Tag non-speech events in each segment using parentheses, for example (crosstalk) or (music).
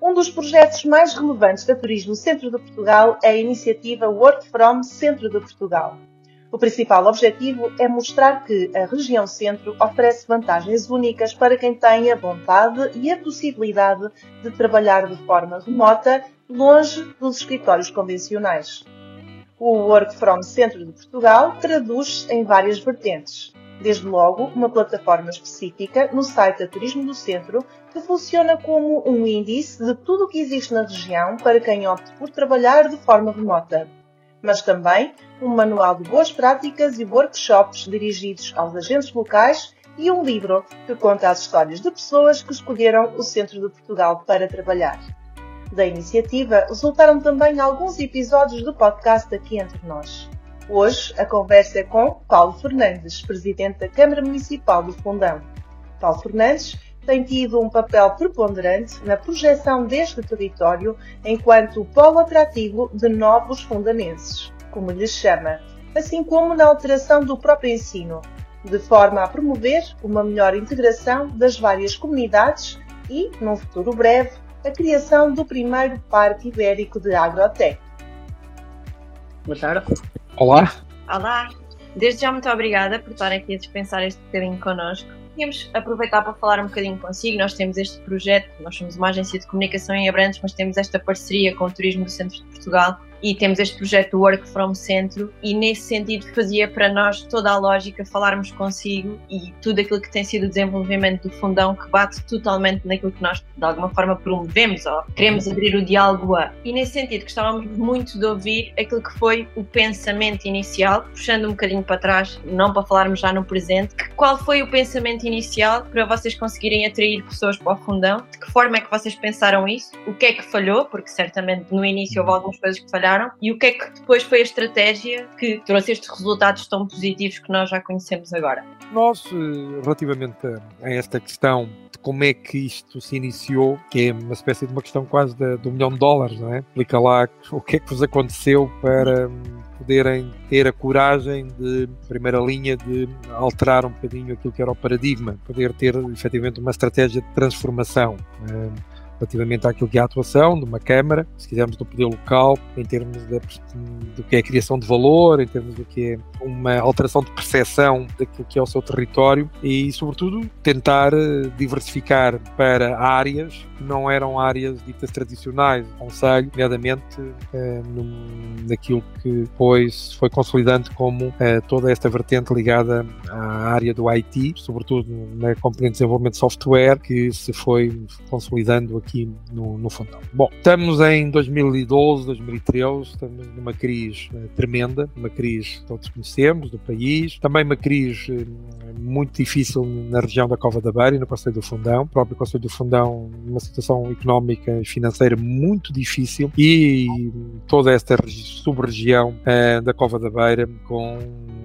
Um dos projetos mais relevantes da Turismo Centro de Portugal é a iniciativa Work From Centro de Portugal. O principal objetivo é mostrar que a região centro oferece vantagens únicas para quem tem a vontade e a possibilidade de trabalhar de forma remota, longe dos escritórios convencionais. O Work From Centro de Portugal traduz-se em várias vertentes. Desde logo, uma plataforma específica no site da Turismo do Centro que funciona como um índice de tudo o que existe na região para quem opte por trabalhar de forma remota mas também um manual de boas práticas e workshops dirigidos aos agentes locais e um livro que conta as histórias de pessoas que escolheram o centro de Portugal para trabalhar. Da iniciativa resultaram também alguns episódios do podcast Aqui Entre Nós. Hoje a conversa é com Paulo Fernandes, presidente da Câmara Municipal do Fundão. Paulo Fernandes tem tido um papel preponderante na projeção deste território enquanto polo atrativo de novos fundanenses, como lhes chama, assim como na alteração do próprio ensino, de forma a promover uma melhor integração das várias comunidades e, num futuro breve, a criação do primeiro Parque Ibérico de Agrotec. Boa tarde. Olá. Olá. Desde já muito obrigada por estar aqui a dispensar este bocadinho connosco queríamos aproveitar para falar um bocadinho consigo. Nós temos este projeto, nós somos uma agência de comunicação em Abrantes, mas temos esta parceria com o Turismo do Centro de Portugal e temos este projeto Work From Centro e nesse sentido fazia para nós toda a lógica falarmos consigo e tudo aquilo que tem sido o desenvolvimento do fundão que bate totalmente naquilo que nós de alguma forma promovemos ou queremos abrir o diálogo a. E nesse sentido gostávamos muito de ouvir aquilo que foi o pensamento inicial, puxando um bocadinho para trás, não para falarmos já no presente, qual foi o pensamento inicial para vocês conseguirem atrair pessoas para o fundão, de que forma é que vocês pensaram isso, o que é que falhou, porque certamente no início houve algumas coisas que falharam e o que é que depois foi a estratégia que trouxe estes resultados tão positivos que nós já conhecemos agora? Nós, eh, relativamente a esta questão de como é que isto se iniciou, que é uma espécie de uma questão quase de, de um milhão de dólares, não é? Explica lá o que é que vos aconteceu para hum, poderem ter a coragem de, primeira linha, de alterar um bocadinho aquilo que era o paradigma, poder ter efetivamente uma estratégia de transformação. Hum, relativamente àquilo que é a atuação de uma Câmara, se quisermos do poder local, em termos de, do que é a criação de valor, em termos do que é uma alteração de percepção daquilo que é o seu território e, sobretudo, tentar eh, diversificar para áreas que não eram áreas ditas tradicionais. Do Conselho, nomeadamente eh, naquilo que depois foi consolidando como eh, toda esta vertente ligada à área do IT, sobretudo na componente de desenvolvimento de software, que se foi consolidando aqui no, no Fundão. Bom, estamos em 2012, 2013, estamos numa crise uh, tremenda, uma crise que todos conhecemos do país, também uma crise uh, muito difícil na região da Cova da Beira e no Conselho do Fundão, o próprio Conselho do Fundão numa situação económica e financeira muito difícil e toda esta sub-região uh, da Cova da Beira com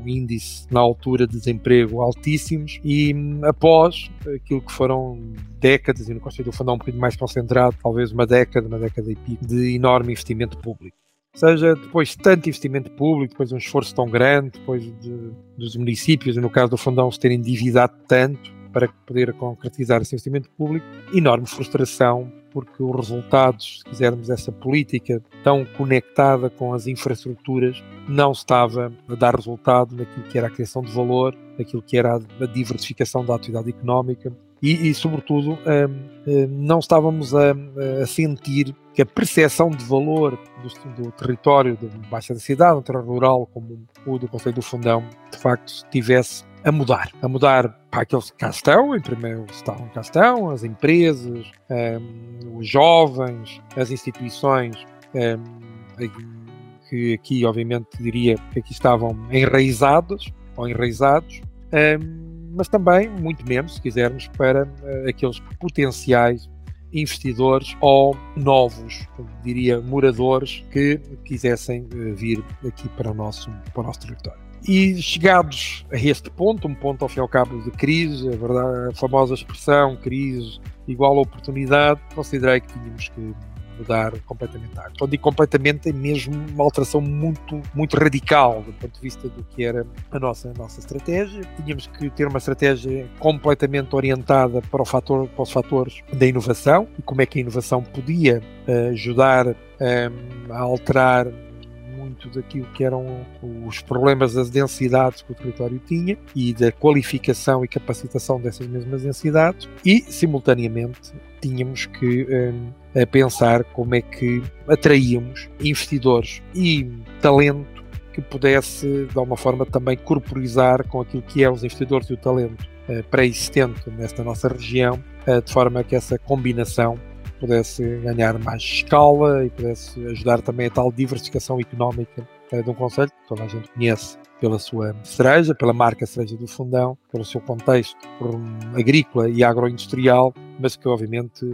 índice na altura de desemprego altíssimos e hum, após aquilo que foram décadas, e no Conselho do Fundão um bocadinho mais concentrado, talvez uma década, uma década e pico, de enorme investimento público. Seja, depois de tanto investimento público, depois de um esforço tão grande, depois de, dos municípios, e no caso do Fundão, se terem endividado tanto para poder concretizar esse investimento público, enorme frustração, porque os resultados, se quisermos, essa política tão conectada com as infraestruturas, não estava a dar resultado naquilo que era a criação de valor, naquilo que era a diversificação da atividade económica, e, e sobretudo, um, um, não estávamos a, a, sentir que a percepção de valor do, do território de baixa densidade, um terreno rural como o do Conselho do Fundão, de facto, estivesse a mudar, a mudar para aqueles que cá estão, em primeiro estavam cá estão, as empresas, um, os jovens, as instituições, que aqui obviamente diria que aqui estavam enraizadas ou enraizados, mas também, muito menos, se quisermos, para uh, aqueles potenciais investidores ou novos, diria, moradores que quisessem uh, vir aqui para o nosso, para o nosso território. E chegados a este ponto, um ponto ao fim e ao cabo de crise, a, verdade, a famosa expressão crise igual a oportunidade, considerei que tínhamos que mudar completamente a água. Quando digo completamente, é mesmo uma alteração muito, muito radical do ponto de vista do que era a nossa, a nossa estratégia. Tínhamos que ter uma estratégia completamente orientada para, o fator, para os fatores da inovação e como é que a inovação podia uh, ajudar um, a alterar muito daquilo que eram os problemas das densidades que o território tinha e da qualificação e capacitação dessas mesmas densidades e, simultaneamente, tínhamos que um, pensar como é que atraíamos investidores e talento que pudesse, de alguma forma, também corporizar com aquilo que é os investidores e o talento uh, pré-existente nesta nossa região, uh, de forma que essa combinação pudesse ganhar mais escala e pudesse ajudar também a tal diversificação económica uh, de um conselho que toda a gente conhece pela sua cereja, pela marca cereja do fundão, pelo seu contexto agrícola e agroindustrial, mas que obviamente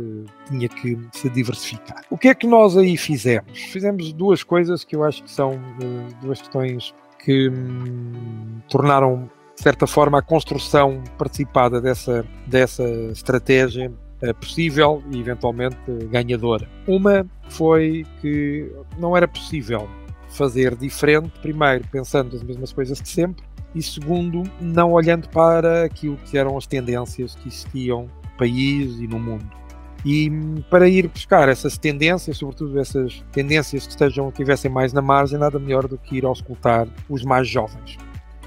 tinha que se diversificar. O que é que nós aí fizemos? Fizemos duas coisas que eu acho que são uh, duas questões que hum, tornaram de certa forma a construção participada dessa, dessa estratégia possível e eventualmente ganhadora. Uma foi que não era possível fazer diferente, primeiro pensando as mesmas coisas de sempre, e segundo, não olhando para aquilo que eram as tendências que existiam no país e no mundo. E para ir buscar essas tendências, sobretudo essas tendências que estejam, tivessem mais na margem, nada melhor do que ir auscultar os mais jovens.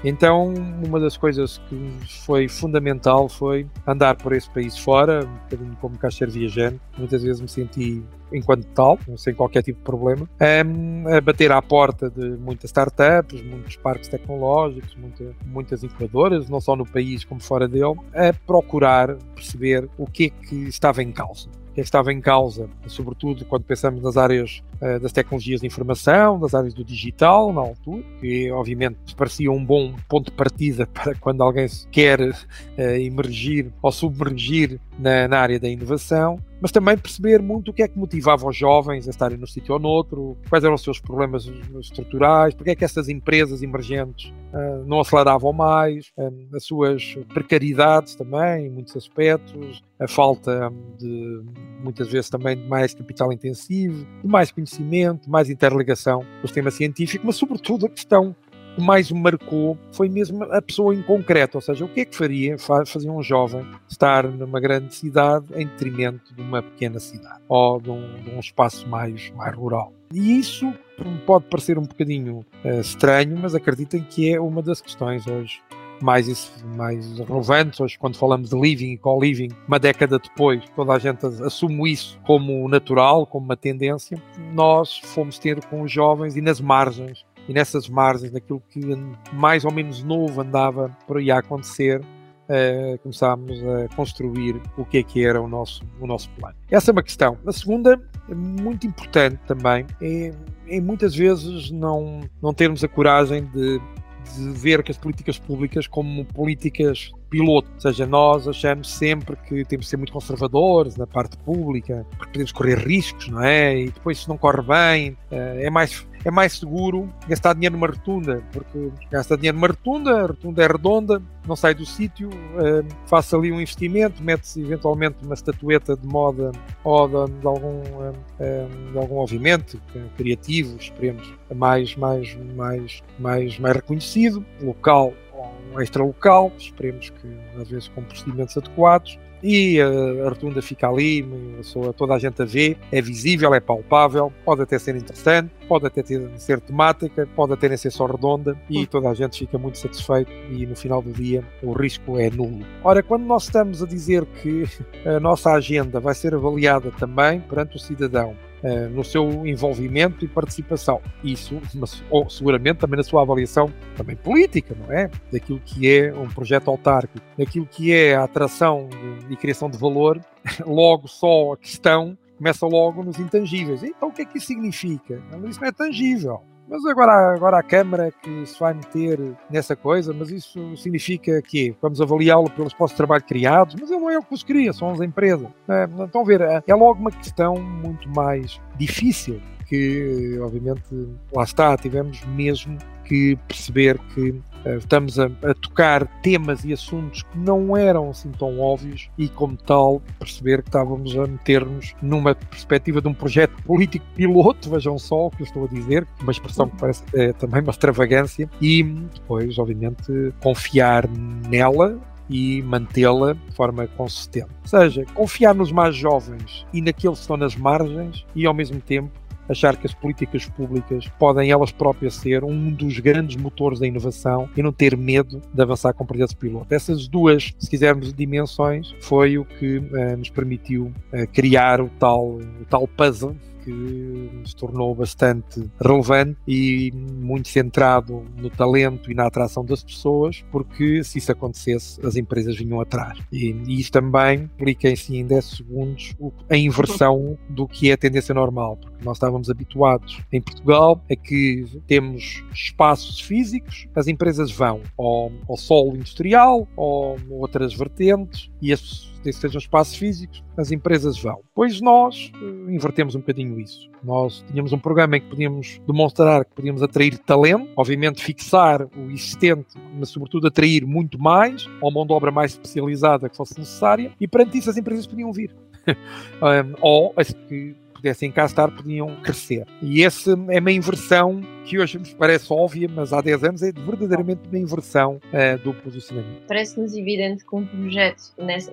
Então, uma das coisas que foi fundamental foi andar por esse país fora, um bocadinho como caixeiro viajante. Muitas vezes me senti enquanto tal, sem qualquer tipo de problema, a bater à porta de muitas startups, muitos parques tecnológicos, muita, muitas incubadoras, não só no país como fora dele, a procurar perceber o que é que estava em causa que estava em causa, sobretudo quando pensamos nas áreas das tecnologias de informação, das áreas do digital, na altura, que obviamente parecia um bom ponto de partida (laughs) para quando alguém quer uh, emergir ou submergir na, na área da inovação mas também perceber muito o que é que motivava os jovens a estarem num sítio ou noutro, quais eram os seus problemas estruturais, porque é que essas empresas emergentes uh, não aceleravam mais, as suas precariedades também, em muitos aspectos, a falta de, muitas vezes também, de mais capital intensivo, de mais de mais interligação o sistema científico, mas sobretudo a questão que mais me marcou foi mesmo a pessoa em concreto, ou seja, o que é que faria, fazia um jovem estar numa grande cidade em detrimento de uma pequena cidade ou de um, de um espaço mais, mais rural. E isso pode parecer um bocadinho uh, estranho, mas acreditem que é uma das questões hoje mais, mais relevantes. Hoje, quando falamos de living e co-living, uma década depois, toda a gente assume isso como natural, como uma tendência. Nós fomos ter com os jovens e nas margens e nessas margens daquilo que mais ou menos novo andava por aí a acontecer, uh, começámos a construir o que é que era o nosso, o nosso plano. Essa é uma questão. A segunda, muito importante também, é, é muitas vezes não, não termos a coragem de, de ver que as políticas públicas como políticas piloto. Ou seja, nós achamos sempre que temos de ser muito conservadores na parte pública, porque podemos correr riscos, não é? E depois, se não corre bem, eh, é mais é mais seguro gastar dinheiro numa rotunda, porque gasta dinheiro numa rotunda, a rotunda é redonda, não sai do sítio, uh, faça ali um investimento, mete-se eventualmente uma estatueta de moda ou de, de algum, uh, de algum movimento criativo, esperemos, mais, mais, mais, mais, mais reconhecido, local ou extra local, esperemos que às vezes com procedimentos adequados, e a, rotunda fica ali, toda a gente a vê, é visível, é palpável, pode até ser interessante, pode até ter, ser temática, pode até nem ser só redonda e hum. toda a gente fica muito satisfeito e no final do dia o risco é nulo. Ora, quando nós estamos a dizer que (laughs) a nossa agenda vai ser avaliada também perante o cidadão Uh, no seu envolvimento e participação. Isso, mas, ou, seguramente, também na sua avaliação também política, não é? Daquilo que é um projeto autárquico, daquilo que é a atração e criação de valor, (laughs) logo só a questão começa logo nos intangíveis. Então, o que é que isso significa? Isso não é tangível. Mas agora, agora a Câmara que se vai meter nessa coisa, mas isso significa que vamos avaliá-lo pelos postos de trabalho criados, mas ele não é o que os cria, são as empresas. É, estão a ver, é, é logo uma questão muito mais difícil que, obviamente, lá está, tivemos mesmo que perceber que estamos a, a, tocar temas e assuntos que não eram assim tão óbvios e, como tal, perceber que estávamos a meter-nos numa perspectiva de um projeto político piloto, vejam só o que eu estou a dizer, uma expressão que parece é, também uma extravagância, e depois, obviamente, confiar nela e mantê-la de forma consistente. Ou seja, confiar nos mais jovens e naqueles que estão nas margens e, ao mesmo tempo, achar que as políticas públicas podem elas próprias ser um dos grandes motores da inovação e não ter medo de avançar com projetos piloto. Essas duas, se quisermos, dimensões foi o que uh, nos permitiu uh, criar o tal, o tal puzzle que se tornou bastante relevante e muito centrado no talento e na atração das pessoas, porque se isso acontecesse, as empresas vinham atrás. E, e isso também implica em si, em 10 segundos, a inversão do que é a tendência normal, nós estávamos habituados em Portugal a que temos espaços físicos, as empresas vão ao, ao solo industrial ou outras vertentes e as desde sejam espaços físicos, as empresas vão. Pois nós uh, invertemos um bocadinho isso. Nós tínhamos um programa em que podíamos demonstrar que podíamos atrair talento, obviamente fixar o existente, mas sobretudo atrair muito mais, ou mão de obra mais especializada que fosse necessária, e perante isso as empresas podiam vir. (laughs) um, ou as que pudessem cá estar podiam crescer. E essa é uma inversão que hoje nos parece óbvia, mas há 10 anos é verdadeiramente uma inversão uh, do posicionamento. Parece-nos evidente que um projeto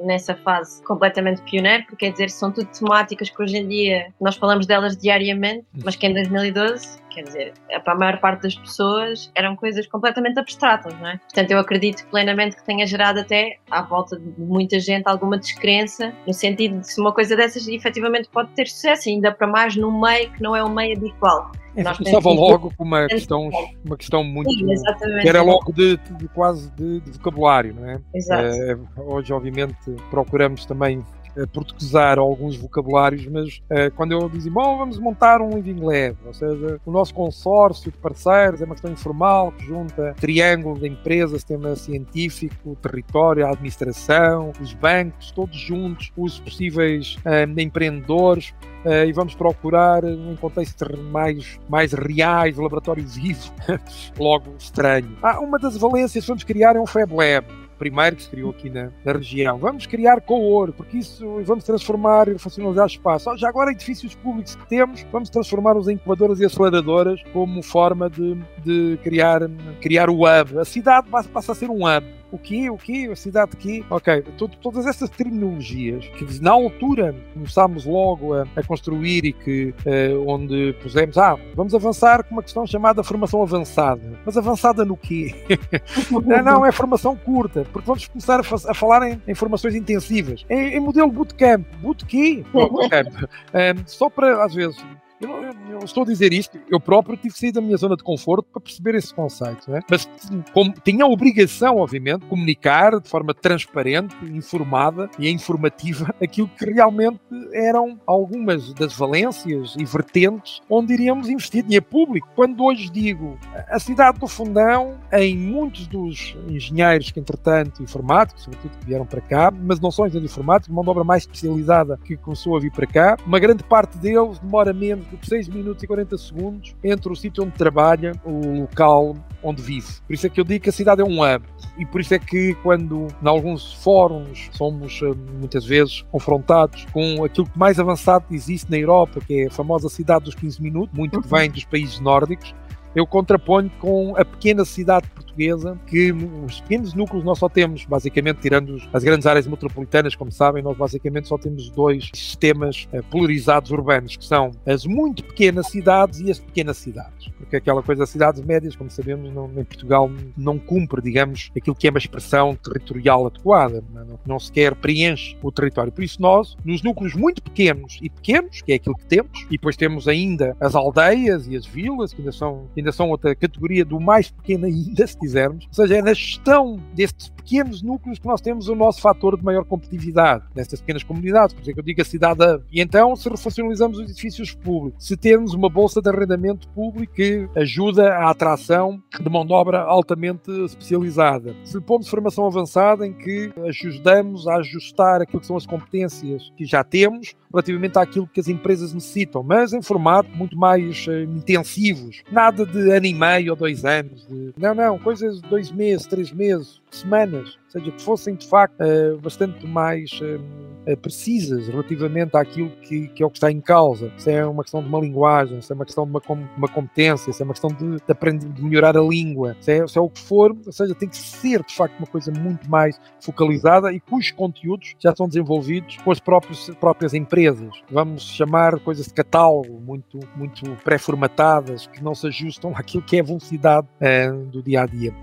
nessa fase completamente pioneiro, porque quer dizer, são tudo temáticas que hoje em dia nós falamos delas diariamente, mas que em 2012 quer dizer, para a maior parte das pessoas eram coisas completamente abstratas, não é? Portanto, eu acredito plenamente que tenha gerado até à volta de muita gente alguma descrença, no sentido de se uma coisa dessas efetivamente pode ter sucesso, ainda para mais num meio que não é um meio habitual. É, Nós começava logo com uma questão, uma questão muito. Sim, exatamente. Que era logo de, de quase de, de, vocabulário, não é? Exato. É, hoje, obviamente, procuramos também portuguesar alguns vocabulários, mas uh, quando eu dizia, bom, vamos montar um living lab, ou seja, o nosso consórcio de parceiros é uma questão informal que junta triângulo de empresas, sistema científico, território, administração, os bancos, todos juntos, os possíveis uh, empreendedores, Uh, e vamos procurar em contextos mais, mais reais, laboratório vivo, (laughs) logo estranho. Ah, uma das valências que vamos criar é um Fab Lab primeiro que se criou aqui na, na região. Vamos criar com ouro, porque isso vamos transformar e funcionalizar espaço. Já agora, edifícios públicos que temos, vamos transformá-los em incubadoras e aceleradoras como forma de, de criar, criar o hub. A cidade passa a ser um hub o quê, o quê, a cidade de quê? Ok, todas essas terminologias que na altura começámos logo a, a construir e que uh, onde pusemos, ah, vamos avançar com uma questão chamada formação avançada. Mas avançada no quê? (laughs) não, não, é formação curta, porque vamos começar a, a falar em, em, formações intensivas. Em, em modelo bootcamp. (laughs) Bootcamp? bootcamp. um, só para, às vezes, eu, eu, estou a dizer isto, eu próprio tive que sair da minha zona de conforto para perceber esse conceito, né? mas como, a obrigação, obviamente, de comunicar de forma transparente, informada e informativa aquilo que realmente eram algumas das valências e vertentes onde iríamos investir dinheiro público. Quando hoje digo a cidade do Fundão, em muitos dos engenheiros que, entretanto, informáticos, sobretudo que vieram para cá, mas não só engenheiros informáticos, mão de obra mais especializada que começou a vir para cá, uma grande parte deles demora menos de 6 minutos e 40 segundos entre o sítio onde trabalha, o local onde vive. Por isso é que eu digo que a cidade é um hub. E por isso é que quando em alguns fóruns somos eh, muitas vezes confrontados com aquilo que mais avançado existe na Europa, que é a famosa cidade dos 15 minutos, muito que uhum. vem dos países nórdicos, eu contraponho com a pequena cidade portuguesa, que os pequenos núcleos nós só temos, basicamente, tirando as grandes áreas metropolitanas, como sabem, nós basicamente só temos dois sistemas eh, polarizados urbanos, que são as muito pequenas cidades e as pequenas cidades. Porque aquela coisa das cidades médias, como sabemos, não, em Portugal não cumpre, digamos, aquilo que é uma expressão territorial adequada, não, não sequer preenche o território. Por isso nós, nos núcleos muito pequenos e pequenos, que é aquilo que temos, e depois temos ainda as aldeias e as vilas, que ainda são, ainda são outra categoria do mais pequeno ainda, se quisermos. Ou seja, é na gestão destes pequenos núcleos que nós temos o nosso fator de maior competitividade, nestas pequenas comunidades. Por exemplo, eu digo a cidade E então, se refuncionalizamos os edifícios públicos, se temos uma bolsa de arrendamento público que ajuda à atração de mão de obra altamente especializada, se pomos formação avançada em que ajudamos a ajustar aquilo que são as competências que já temos relativamente àquilo que as empresas necessitam, mas em formato muito mais uh, intensivos. Nada de ano e meio ou dois anos. De... Não, não, coisas de dois meses, três meses, semanas. Ou seja, que fossem de facto uh, bastante mais uh, precisas relativamente àquilo que, que, é o que está em causa. Se é uma questão de uma linguagem, se é uma questão de uma, com, uma competência, se é uma questão de, de aprender, de melhorar a língua, se é, se é o que for, ou seja, tem que ser de facto uma coisa muito mais focalizada e cujos conteúdos já são desenvolvidos com as próprias, próprias empresas. Vamos chamar coisas de catálogo muito, muito pré-formatadas que não se ajustam àquilo que é a velocidade uh, do dia a dia.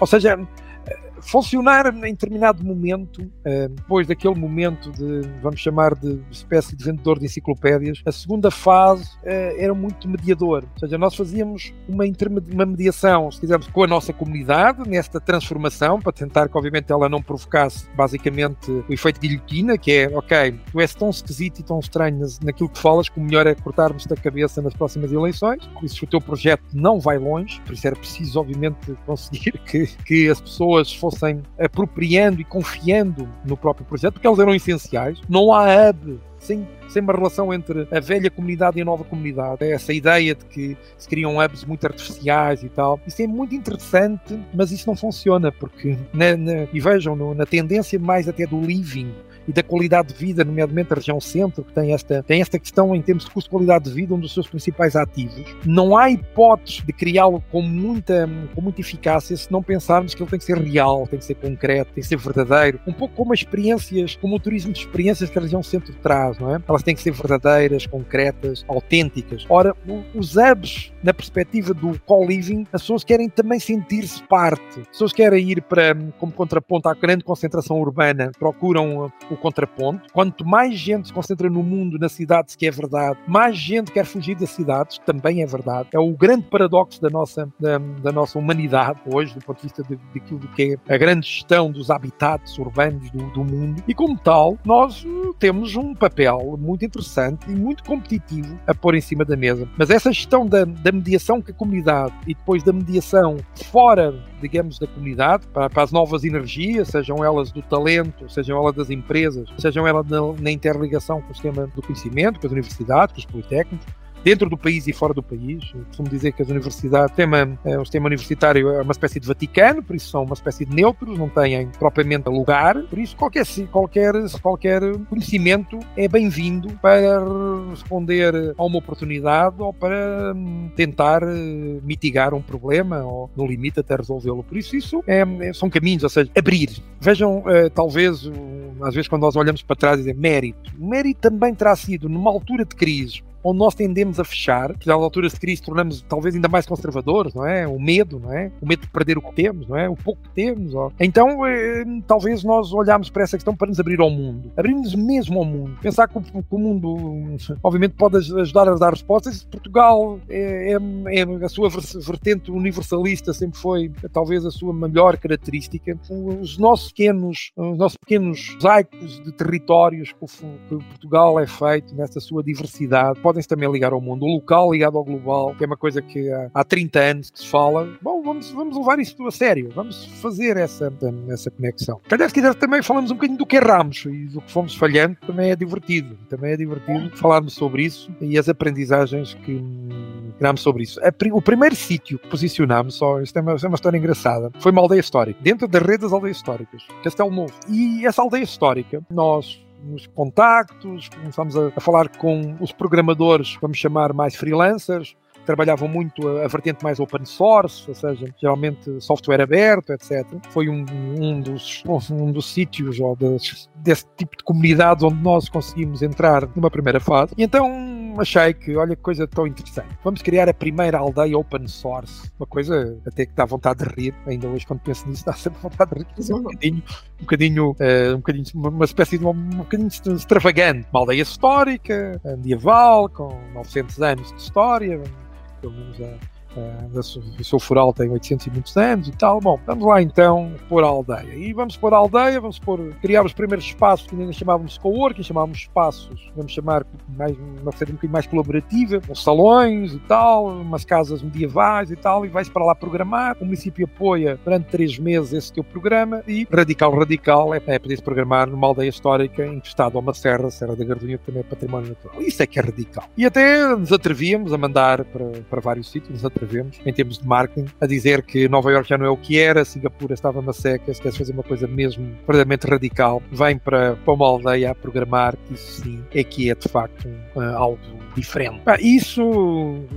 Ou seja, funcionar em determinado momento, eh, depois daquele momento de, vamos chamar de espécie de vendedor de enciclopédias, a segunda fase eh, era muito mediador. Ou seja, nós fazíamos uma, uma mediação, se quisermos, com a nossa comunidade nesta transformação, para tentar que, obviamente, ela não provocasse basicamente o efeito guilhotina, que é, ok, tu és tão esquisito e tão estranho naquilo que falas que o melhor é cortarmos da cabeça nas próximas eleições. Por isso, o teu projeto não vai longe, por isso era preciso, obviamente, conseguir (laughs) que, que as pessoas fossem fossem apropriando e confiando no próprio projeto, porque eles eram essenciais. Não há hub sem, sem uma relação entre a velha comunidade e a nova comunidade. É essa ideia de que se criam hubs muito artificiais e tal. Isso é muito interessante, mas isso não funciona, porque, na, na, e vejam, no, na tendência mais até do living, e da qualidade de vida, nomeadamente a região centro, que tem esta, tem esta questão em termos de custo-qualidade de vida, um dos seus principais ativos. Não há hipótese de criá-lo com muita, com muita eficácia se não pensarmos que ele tem que ser real, tem que ser concreto, tem que ser verdadeiro. Um pouco como as experiências, como o turismo de experiências que a região centro traz, não é? Elas têm que ser verdadeiras, concretas, autênticas. Ora, os hubs, na perspectiva do co-living, as pessoas querem também sentir-se parte. As pessoas querem ir para, como contraponto à grande concentração urbana, procuram o contraponto. Quanto mais gente se concentra no mundo, na cidade, se que é verdade, mais gente quer fugir das cidades, também é verdade. É o grande paradoxo da nossa, da, da nossa humanidade hoje, do ponto de vista daquilo que é a grande gestão dos habitats urbanos do, do mundo. E como tal, nós uh, temos um papel muito interessante e muito competitivo a pôr em cima da mesa. Mas essa gestão da, da mediação com a comunidade e depois da mediação fora, digamos, da comunidade, para, para as novas energias, sejam elas do talento, sejam elas das empresas, empresas, sejam elas na, na interligação com o sistema do conhecimento, com as universidades, com os politécnicos, dentro do país e fora do país. Eu costumo dizer que as universidades, o sistema, é, o sistema universitário é uma espécie de Vaticano, por isso são uma espécie de neutros, não têm propriamente lugar, por isso qualquer, qualquer, qualquer conhecimento é bem-vindo para responder a uma oportunidade ou para hum, tentar eh, mitigar um problema ou, no limite, até resolvê-lo. Por isso, isso é, é, são caminhos, ou seja, abrir. Vejam, eh, talvez, às vezes, quando nós olhamos para trás, dizer mérito. O mérito também terá sido, numa altura de crise, onde nós tendemos a fechar, que às alturas de crise tornamos talvez ainda mais conservadores, não é? O medo, não é? O medo de perder o que temos, não é? O pouco que temos. Ó. Então, eh, talvez nós olharmos para essa questão para nos abrir ao mundo. Abrirmos mesmo ao mundo. Pensar que o, que o mundo, obviamente, pode ajudar a dar respostas. Portugal é, é, é, a sua vertente universalista sempre foi, talvez, a sua melhor característica. Os nossos pequenos, os nossos pequenos mosaicos de territórios que, que Portugal é feito nessa sua diversidade, podem-se também ligar ao mundo. Local ligado ao global, que é uma coisa que há, há 30 anos que se fala. Bom, vamos, vamos levar isso a sério. Vamos fazer essa, essa conexão. Calhar, se quiser, também falamos um bocadinho do que erramos e do que fomos falhando. Também é divertido. Também é divertido falarmos sobre isso e as aprendizagens que tirámos sobre isso. O primeiro sítio que posicionámos, só, isto é uma, é uma história engraçada, foi uma aldeia histórica, dentro da rede das aldeias históricas, Castelo Novo. E essa aldeia histórica, nós nos contactos, começámos a, a, falar com os programadores, vamos chamar mais freelancers, trabalhavam muito a, a, vertente mais open source, ou seja, geralmente software aberto, etc. Foi um, um dos, um dos sítios ou das, desse tipo de comunidades onde nós conseguimos entrar numa primeira fase. E então achei que, olha que coisa tão interessante. Vamos criar a primeira aldeia open source. Uma coisa até que dá vontade de rir, ainda hoje quando penso nisso, dá sempre vontade de rir. Um bocadinho, um bocadinho, uh, um bocadinho uma espécie de uma, um bocadinho extravagante. Uma aldeia histórica, medieval, com 900 anos de história, pelo menos a Uh, o seu foral tem 800 e muitos anos e tal. Bom, vamos lá então pôr a aldeia. E vamos pôr a aldeia, vamos pôr, criar os primeiros espaços que ainda chamávamos coworking, chamávamos espaços, vamos chamar mais, uma série um bocadinho mais colaborativa, com salões e tal, umas casas medievais e tal, e vais para lá programar. O município apoia durante três meses esse teu programa e radical, radical é, é poder programar numa aldeia histórica encostada a uma serra, Serra da Gardunha, que também é património natural. Isso é que é radical. E até nos atrevíamos a mandar para, para vários sítios, nos atrevíamos escrevemos, em termos de marketing, a dizer que Nova York já não é o que era, Singapura estava uma seca, se queres fazer uma coisa mesmo verdadeiramente radical, vem para, para uma aldeia a programar, que isso sim é que é de facto uh, algo diferente. isso,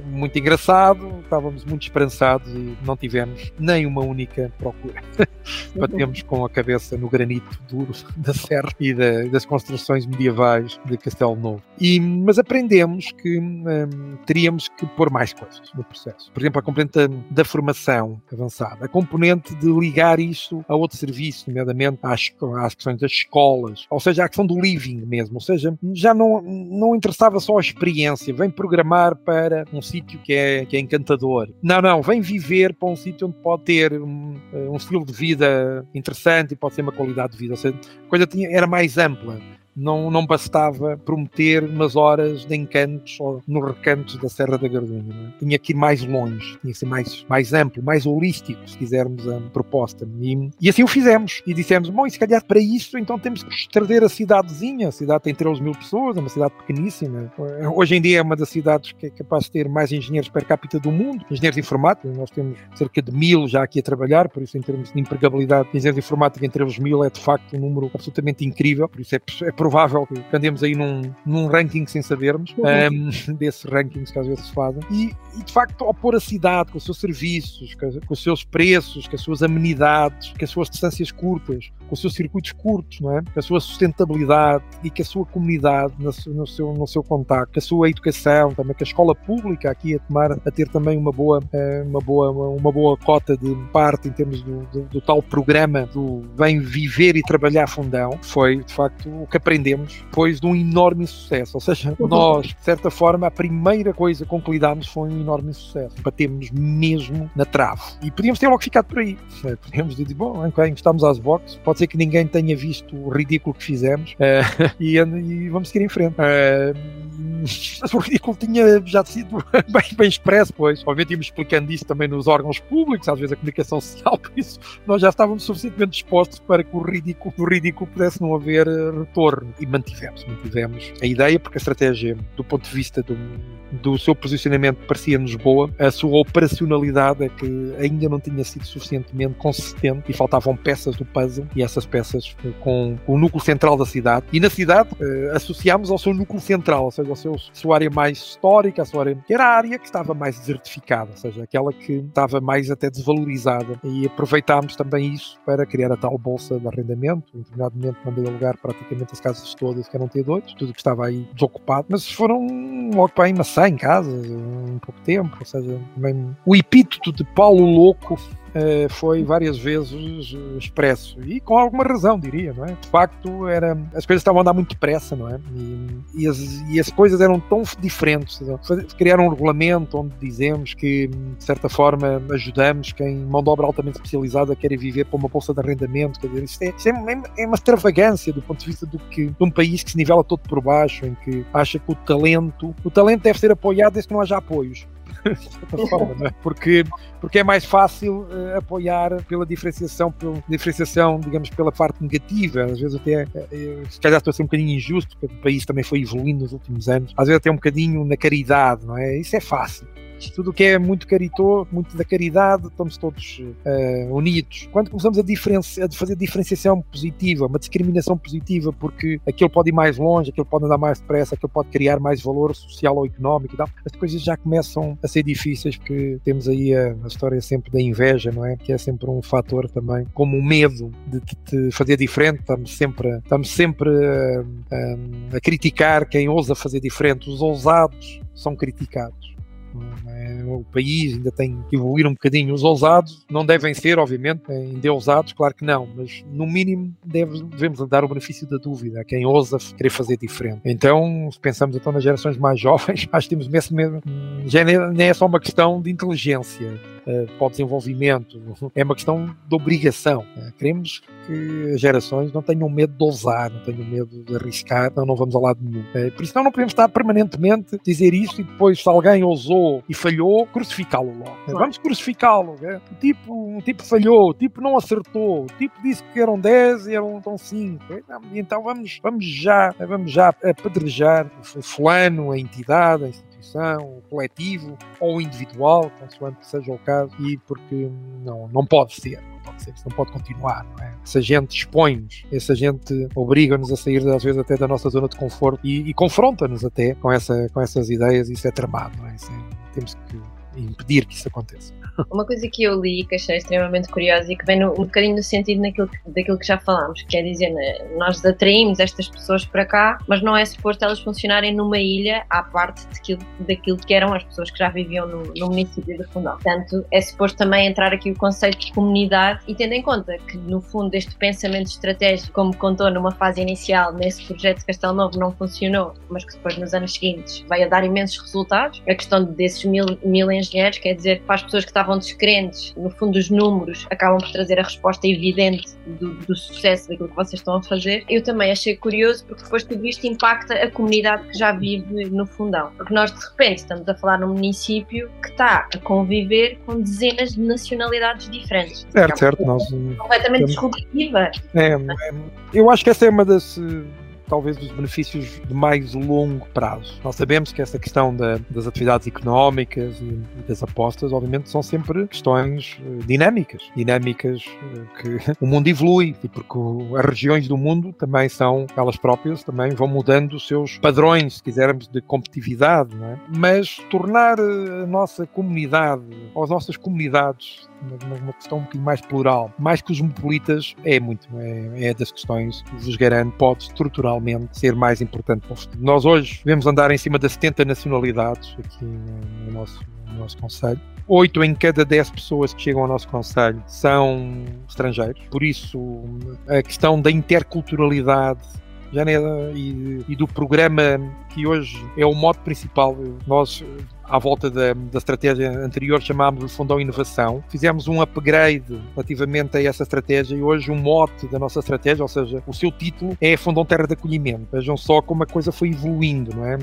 muito engraçado, estávamos muito esperançados e não tivemos nem uma única procura. (laughs) Batemos com a cabeça no granito duro da serra e da, das construções medievais de Castelo Novo. E, mas aprendemos que hum, teríamos que pôr mais coisas no processo. Por exemplo, a componente da, formação avançada, a componente de ligar isso a outro serviço, nomeadamente às, às questões das escolas, ou seja, a questão do living mesmo, ou seja, já não, não interessava só a experiência, vem programar para um sítio que é, que é encantador. Não, não, vem viver para um sítio onde pode ter um, um estilo de vida interessante e pode ser uma qualidade de vida, ou seja, a coisa tinha, era mais ampla não, não bastava prometer umas horas de encantos ou nos recantos da Serra da Gardunha. É? Tinha que ir mais longe, tinha que ser mais, mais amplo, mais holístico, se quisermos a proposta. E, e assim o fizemos. E dissemos, bom, e se calhar para isso então temos que trazer a cidadezinha. A cidade tem 13 mil pessoas, é uma cidade pequeníssima. Hoje em dia é uma das cidades que é capaz de ter mais engenheiros per capita do mundo, engenheiros informáticos. Nós temos cerca de mil já aqui a trabalhar, por isso em termos de empregabilidade de engenheiros informáticos entre os mil é de facto um número absolutamente incrível. Por isso é, é provável que andemos aí num, num ranking sem sabermos, uhum. um, (laughs) desses rankings que às vezes se fazem. E, e, de facto, ao pôr a cidade com os seus serviços, com, com, os seus preços, com as suas amenidades, com as suas distâncias curtas, com os seus circuitos curtos, não é? com a sua sustentabilidade e com a sua comunidade no, no seu, no seu contacto, com a sua educação, também com a escola pública aqui a tomar, a ter também uma boa, eh, uma boa, uma boa cota de parte em termos do, do, do tal programa do Vem Viver e Trabalhar Fundão, foi de facto o que aprendemos depois de um enorme sucesso. Ou seja, uhum. nós, de certa forma, a primeira coisa com que lidámos foi um enorme sucesso. Batemos mesmo na trave. E podíamos ter logo ficado por aí. Podíamos dizer, bom, ok, estamos às boxes, pode ser que ninguém tenha visto o ridículo que fizemos uh, (laughs) e, e, vamos seguir em frente. Uh, mas o ridículo tinha já sido (laughs) bem, bem expresso, pois. Obviamente íamos explicando isso também nos órgãos públicos, às vezes a comunicação social, (laughs) por isso nós já estávamos suficientemente dispostos para que o ridículo, o ridículo pudesse não haver eh, retorno. E mantivemos, mantivemos a ideia, porque a estratégia, do ponto de vista do, do seu posicionamento, parecia-nos boa. A sua operacionalidade é que ainda não tinha sido suficientemente consistente e faltavam peças do puzzle, e essas peças com, com o núcleo central da cidade. E na cidade eh, associámos ao seu núcleo central, ou seja, seu, sua área mais histórica, a sua área, que era a área que estava mais desertificada, ou seja, aquela que estava mais até desvalorizada. E aproveitámos também isso para criar a tal bolsa de arrendamento. Em determinado momento mandei alugar praticamente as casas todas que eram T2, tudo que estava aí desocupado, mas foram logo para aí uma 100 casas em pouco tempo, ou seja, também o epíteto de Paulo Louco foi várias vezes expresso e com alguma razão, diria, não é? De facto, era, as coisas estavam a andar muito depressa, não é? E, e, as, e as coisas eram tão diferentes. Criaram um regulamento onde dizemos que, de certa forma, ajudamos quem mão de obra altamente especializada quer viver para uma bolsa de arrendamento. Quer dizer, isto é, isto é, é uma extravagância do ponto de vista do que, de um país que se nivela todo por baixo, em que acha que o talento, o talento deve ser apoiado desde que não haja apoios. Forma, é? porque, porque é mais fácil uh, apoiar pela diferenciação, pela diferenciação, digamos, pela parte negativa. Às vezes até, uh, se calhar estou a ser um bocadinho injusto, porque o país também foi evoluindo nos últimos anos, às vezes até um bocadinho na caridade, não é? Isso é fácil tudo o que é muito caritou, muito da caridade, estamos todos uh, unidos. Quando começamos a, a, fazer diferenciação positiva, uma discriminação positiva, porque aquilo pode ir mais longe, aquilo pode andar mais depressa, aquilo pode criar mais valor social ou económico e tal, as coisas já começam a ser difíceis, porque temos aí a, a história sempre da inveja, não é? Que é sempre um fator também, como o medo de, de fazer diferente, estamos sempre, estamos sempre a criticar quem ousa fazer diferente, os ousados são criticados. É? O país ainda tem que evoluir um bocadinho. Os ousados não devem ser, obviamente, endeusados, claro que não, mas no mínimo deve, devemos dar o benefício da dúvida a quem ousa querer fazer diferente. Então, se pensamos então nas gerações mais (laughs) jovens, acho que temos mesmo, já nem é só uma questão de inteligência para o desenvolvimento, é uma questão de obrigação. Uh, queremos que as gerações não tenham medo de ousar, não tenham medo de arriscar, não, não vamos ao lado nenhum. Uh, por isso não, não podemos estar permanentemente a dizer isto e depois se alguém ousou e falhou, crucificá-lo logo. Claro. Vamos crucificá-lo. Né? O, tipo, o tipo falhou, o tipo não acertou, o tipo disse que eram 10 e eram então 5. Então vamos, vamos já, vamos já apedrejar o fulano, a entidade, a o coletivo ou individual, consoante seja o caso, e porque não, não pode ser. Isso não pode continuar. Não é? Gente expõe-nos, essa gente obriga-nos a sair, às vezes, até da nossa zona de conforto e, e confronta-nos até com, essa, com essas ideias. Isso é tramado. É? Isso é, temos que impedir que isso aconteça. Uma coisa que eu li que achei extremamente curiosa e que vem no, um bocadinho no sentido naquilo, daquilo que já falámos, quer dizer, né, nós atraímos estas pessoas para cá, mas não é suposto elas funcionarem numa ilha à parte daquilo, daquilo que eram as pessoas que já viviam no, no município de Fundão. Portanto, é suposto também entrar aqui o conceito de comunidade e tendo em conta que, no fundo, este pensamento estratégico, como contou numa fase inicial, nesse projeto de Castelo Novo não funcionou, mas que depois, nos anos seguintes, vai a dar imensos resultados, a questão desses mil, mil engenheiros, quer dizer, para as pessoas que estavam estavam descrentes, no fundo os números acabam por trazer a resposta evidente do, do, sucesso daquilo que vocês estão a fazer. Eu também achei curioso porque depois tudo isto impacta a comunidade que já vive no fundão. Porque nós de repente estamos a falar num município que está a conviver com dezenas de nacionalidades diferentes. Certo, é certo. Nós, completamente disruptiva. É, é, eu acho que essa é uma das talvez dos benefícios de mais longo prazo. Nós sabemos que essa questão da, das atividades económicas e, das apostas, obviamente, são sempre questões uh, dinâmicas, dinâmicas uh, que (laughs) o mundo evolui porque as regiões do mundo também são elas próprias também vão mudando os seus padrões, se quisermos, de competitividade, é? mas tornar eh, a nossa comunidade, ou as nossas comunidades uma, questão um bocadinho mais plural, mais cosmopolitas, é muito, é, é das questões que vos garanto pode estruturalmente ser mais importante para o futuro. Nós hoje devemos andar em cima das 70 nacionalidades aqui no, no nosso, no nosso Conselho. Oito em cada dez pessoas que chegam ao nosso Conselho são estrangeiros, por isso a questão da interculturalidade já e, e, do programa que hoje é o modo principal. Nós à volta da, da estratégia anterior chamámos de Fundão Inovação. Fizemos um upgrade relativamente a essa estratégia e hoje o um mote da nossa estratégia, ou seja, o seu título é Fundão Terra de Acolhimento. Vejam só como a coisa foi evoluindo, não é?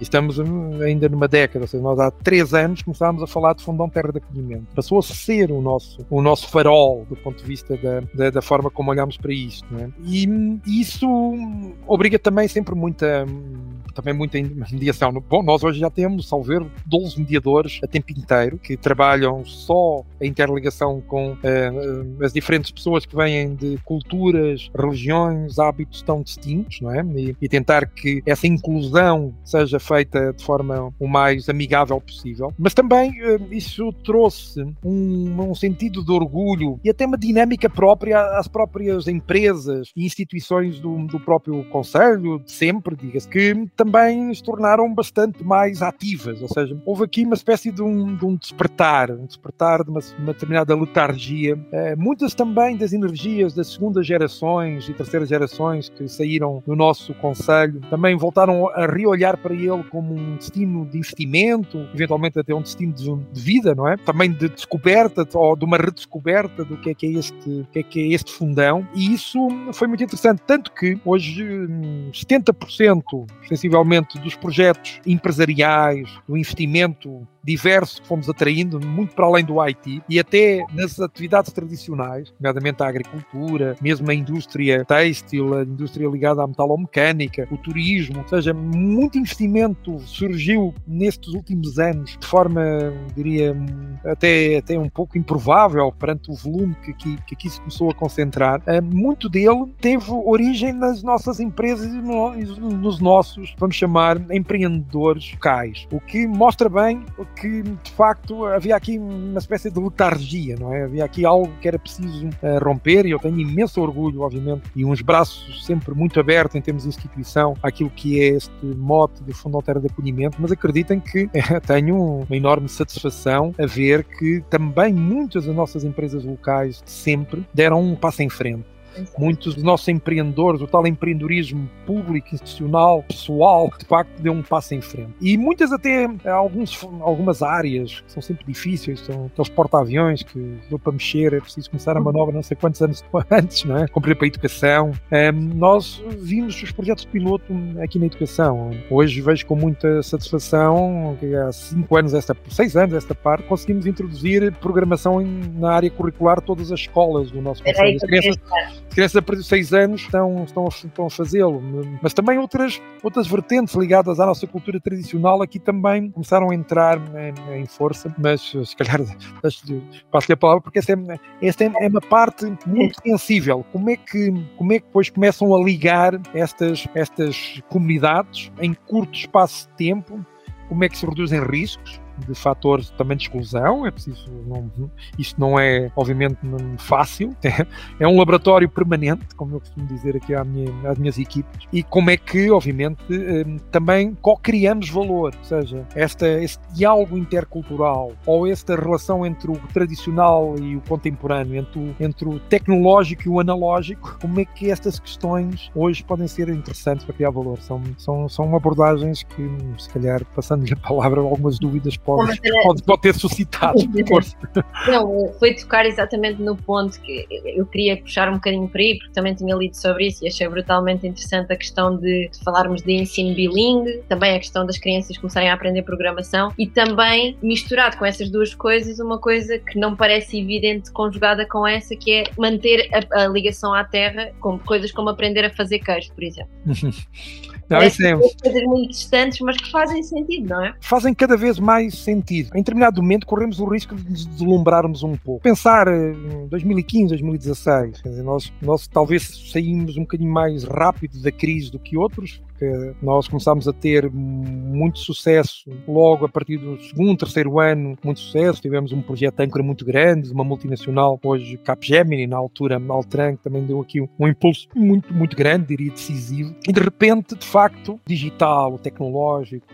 Estamos ainda numa década, ou seja, nós há três anos começámos a falar de fundão terra de acolhimento. Passou a ser o nosso, o nosso farol do ponto de vista da, da, da forma como olhamos para isto. É? E isso obriga também sempre muita, também muita mediação. Bom, nós hoje já temos, ao ver, 12 mediadores a tempo inteiro que trabalham só a interligação com uh, as diferentes pessoas que vêm de culturas, religiões, hábitos tão distintos, não é? E, e tentar que essa inclusão seja feita de forma o mais amigável possível. Mas também eh, isso trouxe um, um sentido de orgulho e até uma dinâmica própria às próprias empresas e instituições do, do próprio Conselho, de sempre, diga-se, que também se tornaram bastante mais ativas. Ou seja, houve aqui uma espécie de um, de um despertar, um despertar de uma, uma determinada letargia. Eh, muitas também das energias das segundas gerações e terceiras gerações que saíram do nosso Conselho também voltaram a reolhar para ele como um destino de investimento, eventualmente até um destino de, de, vida, não é? Também de descoberta ou de uma redescoberta do que é que é este, que é que é este fundão. E isso foi muito interessante, tanto que hoje 70% hum, sensivelmente dos projetos empresariais, do investimento diverso que fomos atraindo, muito para além do IT, e até nas atividades tradicionais, nomeadamente a agricultura, mesmo a indústria têxtil, a indústria ligada à metalomecânica, o turismo, ou seja, muito investimento surgiu nestes últimos anos de forma, diria, até, até um pouco improvável perante o volume que aqui, que aqui se começou a concentrar. Eh, muito dele teve origem nas nossas empresas e nos nossos, vamos chamar, empreendedores locais, o que mostra bem que de facto havia aqui uma espécie de letargia, não é? Havia aqui algo que era preciso uh, romper e eu tenho imenso orgulho, obviamente, e uns braços sempre muito abertos em termos de instituição àquilo que é este mote do Fundo Altera de Acolhimento, mas acreditem que uh, (laughs) tenho uma enorme satisfação a ver que também muitas das nossas empresas locais de sempre deram um passo em frente Muitos dos nossos empreendedores, o tal empreendedorismo público, institucional, pessoal, de facto deu um passo em frente. E muitas até, alguns, algumas áreas que são sempre difíceis, são aqueles porta-aviões que deu para mexer, é preciso começar a manobra não sei quantos anos (laughs) antes, não é? Cumprir para a educação. Um, nós vimos os projetos de piloto aqui na educação. Hoje vejo com muita satisfação que há cinco anos, esta, seis anos, esta parte, conseguimos introduzir programação na área curricular todas as escolas do nosso país. crianças a partir de 6 anos estão, estão, estão a fazê-lo, mas também outras, outras vertentes ligadas à nossa cultura tradicional aqui também começaram a entrar em, em força, mas se calhar (laughs) passo-lhe a palavra porque esta, é, esta é, é uma parte muito sensível. Como é que, como é que depois começam a ligar estas, estas comunidades em curto espaço de tempo? Como é que se reduzem riscos? De fatores também de exclusão, é preciso, não, isto não é obviamente fácil, (laughs) é, é, um laboratório permanente, como eu costumo dizer aqui minha, às minhas equipes, e como é que obviamente hum, também co-criamos valor, ou seja, esta, este diálogo intercultural ou esta relação entre o tradicional e o contemporâneo, entre o, entre o tecnológico e o analógico, como é que estas questões hoje podem ser interessantes para criar valor, são, são, são abordagens que se calhar passando-lhe a palavra algumas dúvidas pode, pode, pode ter suscitado. (laughs) Não, foi tocar exatamente no ponto que eu queria puxar um bocadinho por aí, porque também tinha lido sobre isso e achei brutalmente interessante a questão de, de falarmos de ensino bilingue, também a questão das crianças começarem a aprender programação e também misturado com essas duas coisas, uma coisa que não parece evidente conjugada com essa, que é manter a, a ligação à terra, com coisas como aprender a fazer queijo, por exemplo. (laughs) Não, é, isso é... coisas muito distantes, mas que fazem sentido, não é? Fazem cada vez mais sentido. Em determinado momento corremos o risco de nos deslumbrarmos um pouco. Pensar em 2015, 2016, quer dizer, nós, nós talvez saímos um bocadinho mais rápido da crise do que outros, nós começámos a ter muito sucesso logo a partir do segundo, terceiro ano, muito sucesso. Tivemos um projeto âncora muito grande, uma multinacional, hoje Capgemini, na altura Altran, que também deu aqui um impulso muito, muito grande, diria decisivo. E de repente, de facto, digital, tecnológico,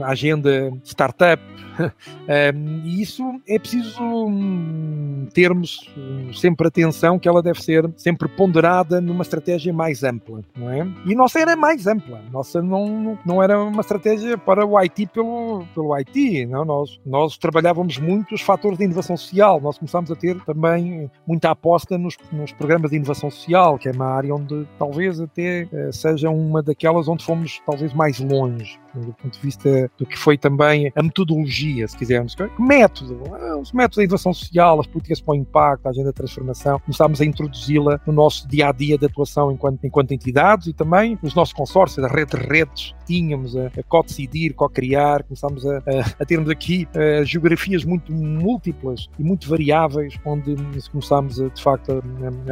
a, a agenda startup, (laughs) e isso é preciso hum, termos hum, sempre atenção que ela deve ser sempre ponderada numa estratégia mais ampla, não é? E nossa era mais ampla. Nossa não, não era uma estratégia para o IT pelo, pelo IT, não? Nós, nós trabalhávamos muito os fatores de inovação social. Nós começámos a ter também muita aposta nos, nos programas de inovação social, que é uma área onde talvez até eh, seja uma daquelas onde fomos talvez mais longe do ponto de vista do que foi também a metodologia, se quisermos. Método, ah, os métodos da inovação social, as políticas para o impacto, a agenda de transformação, começámos a introduzi-la no nosso dia a dia de atuação enquanto, enquanto entidades e também nos nossos consórcios, a rede de redes, tínhamos a, a co-decidir, co-criar, começámos a, a, a, termos aqui a, geografias muito múltiplas e muito variáveis, onde começámos de facto